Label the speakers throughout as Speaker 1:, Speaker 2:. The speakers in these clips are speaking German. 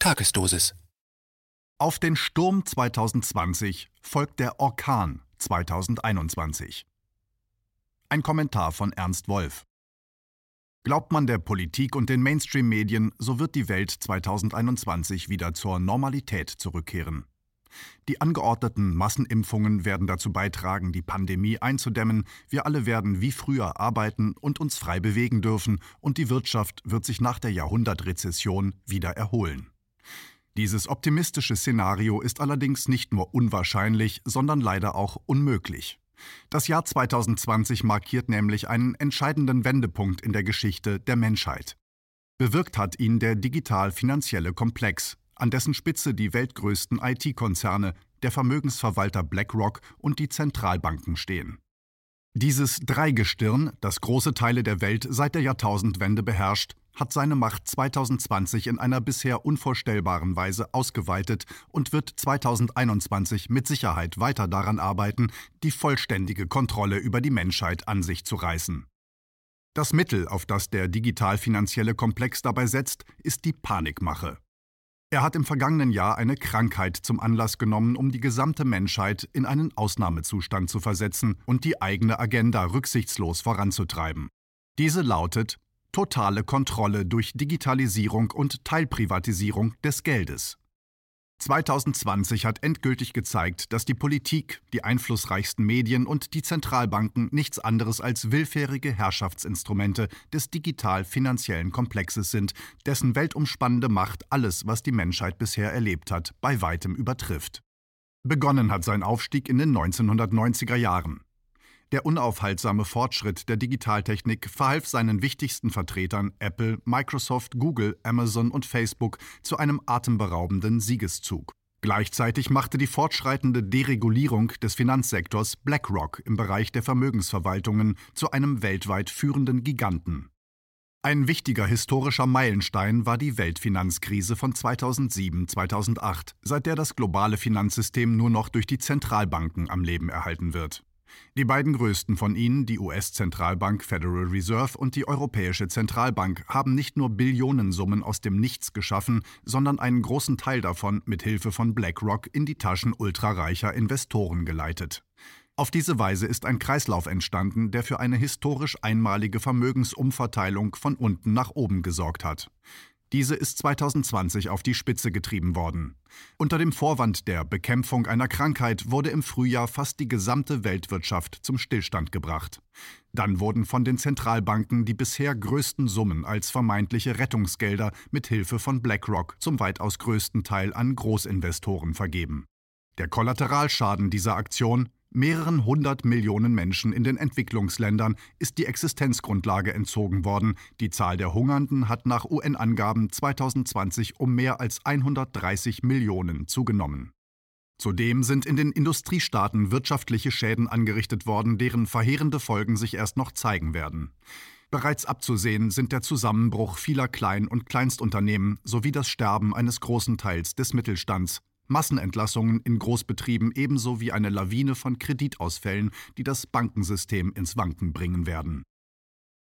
Speaker 1: Tagesdosis.
Speaker 2: Auf den Sturm 2020 folgt der Orkan 2021. Ein Kommentar von Ernst Wolf. Glaubt man der Politik und den Mainstream-Medien, so wird die Welt 2021 wieder zur Normalität zurückkehren. Die angeordneten Massenimpfungen werden dazu beitragen, die Pandemie einzudämmen, wir alle werden wie früher arbeiten und uns frei bewegen dürfen, und die Wirtschaft wird sich nach der Jahrhundertrezession wieder erholen. Dieses optimistische Szenario ist allerdings nicht nur unwahrscheinlich, sondern leider auch unmöglich. Das Jahr 2020 markiert nämlich einen entscheidenden Wendepunkt in der Geschichte der Menschheit. Bewirkt hat ihn der digital-finanzielle Komplex, an dessen Spitze die weltgrößten IT-Konzerne, der Vermögensverwalter BlackRock und die Zentralbanken stehen. Dieses Dreigestirn, das große Teile der Welt seit der Jahrtausendwende beherrscht, hat seine Macht 2020 in einer bisher unvorstellbaren Weise ausgeweitet und wird 2021 mit Sicherheit weiter daran arbeiten, die vollständige Kontrolle über die Menschheit an sich zu reißen. Das Mittel, auf das der digital-finanzielle Komplex dabei setzt, ist die Panikmache. Er hat im vergangenen Jahr eine Krankheit zum Anlass genommen, um die gesamte Menschheit in einen Ausnahmezustand zu versetzen und die eigene Agenda rücksichtslos voranzutreiben. Diese lautet totale Kontrolle durch Digitalisierung und Teilprivatisierung des Geldes. 2020 hat endgültig gezeigt, dass die Politik, die einflussreichsten Medien und die Zentralbanken nichts anderes als willfährige Herrschaftsinstrumente des digital-finanziellen Komplexes sind, dessen weltumspannende Macht alles, was die Menschheit bisher erlebt hat, bei weitem übertrifft. Begonnen hat sein Aufstieg in den 1990er Jahren. Der unaufhaltsame Fortschritt der Digitaltechnik verhalf seinen wichtigsten Vertretern Apple, Microsoft, Google, Amazon und Facebook zu einem atemberaubenden Siegeszug. Gleichzeitig machte die fortschreitende Deregulierung des Finanzsektors BlackRock im Bereich der Vermögensverwaltungen zu einem weltweit führenden Giganten. Ein wichtiger historischer Meilenstein war die Weltfinanzkrise von 2007-2008, seit der das globale Finanzsystem nur noch durch die Zentralbanken am Leben erhalten wird. Die beiden größten von ihnen, die US-Zentralbank Federal Reserve und die Europäische Zentralbank, haben nicht nur Billionensummen aus dem Nichts geschaffen, sondern einen großen Teil davon mit Hilfe von BlackRock in die Taschen ultrareicher Investoren geleitet. Auf diese Weise ist ein Kreislauf entstanden, der für eine historisch einmalige Vermögensumverteilung von unten nach oben gesorgt hat. Diese ist 2020 auf die Spitze getrieben worden. Unter dem Vorwand der Bekämpfung einer Krankheit wurde im Frühjahr fast die gesamte Weltwirtschaft zum Stillstand gebracht. Dann wurden von den Zentralbanken die bisher größten Summen als vermeintliche Rettungsgelder mit Hilfe von BlackRock zum weitaus größten Teil an Großinvestoren vergeben. Der Kollateralschaden dieser Aktion Mehreren hundert Millionen Menschen in den Entwicklungsländern ist die Existenzgrundlage entzogen worden. Die Zahl der Hungernden hat nach UN-Angaben 2020 um mehr als 130 Millionen zugenommen. Zudem sind in den Industriestaaten wirtschaftliche Schäden angerichtet worden, deren verheerende Folgen sich erst noch zeigen werden. Bereits abzusehen sind der Zusammenbruch vieler Klein- und Kleinstunternehmen sowie das Sterben eines großen Teils des Mittelstands, Massenentlassungen in Großbetrieben ebenso wie eine Lawine von Kreditausfällen, die das Bankensystem ins Wanken bringen werden.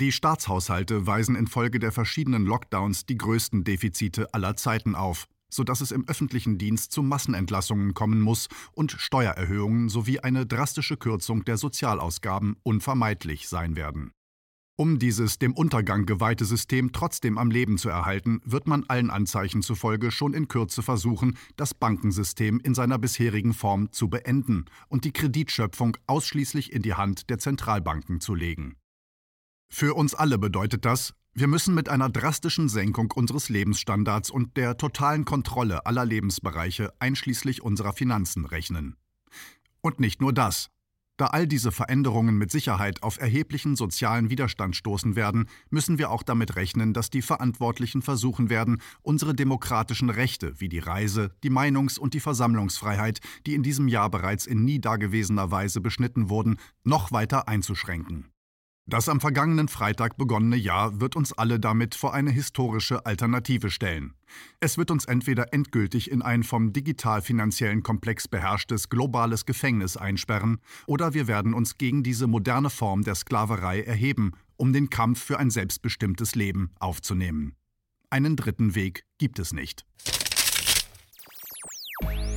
Speaker 2: Die Staatshaushalte weisen infolge der verschiedenen Lockdowns die größten Defizite aller Zeiten auf, sodass es im öffentlichen Dienst zu Massenentlassungen kommen muss und Steuererhöhungen sowie eine drastische Kürzung der Sozialausgaben unvermeidlich sein werden. Um dieses dem Untergang geweihte System trotzdem am Leben zu erhalten, wird man allen Anzeichen zufolge schon in Kürze versuchen, das Bankensystem in seiner bisherigen Form zu beenden und die Kreditschöpfung ausschließlich in die Hand der Zentralbanken zu legen. Für uns alle bedeutet das, wir müssen mit einer drastischen Senkung unseres Lebensstandards und der totalen Kontrolle aller Lebensbereiche einschließlich unserer Finanzen rechnen. Und nicht nur das. Da all diese Veränderungen mit Sicherheit auf erheblichen sozialen Widerstand stoßen werden, müssen wir auch damit rechnen, dass die Verantwortlichen versuchen werden, unsere demokratischen Rechte wie die Reise-, die Meinungs- und die Versammlungsfreiheit, die in diesem Jahr bereits in nie dagewesener Weise beschnitten wurden, noch weiter einzuschränken. Das am vergangenen Freitag begonnene Jahr wird uns alle damit vor eine historische Alternative stellen. Es wird uns entweder endgültig in ein vom digital-finanziellen Komplex beherrschtes globales Gefängnis einsperren, oder wir werden uns gegen diese moderne Form der Sklaverei erheben, um den Kampf für ein selbstbestimmtes Leben aufzunehmen. Einen dritten Weg gibt es nicht.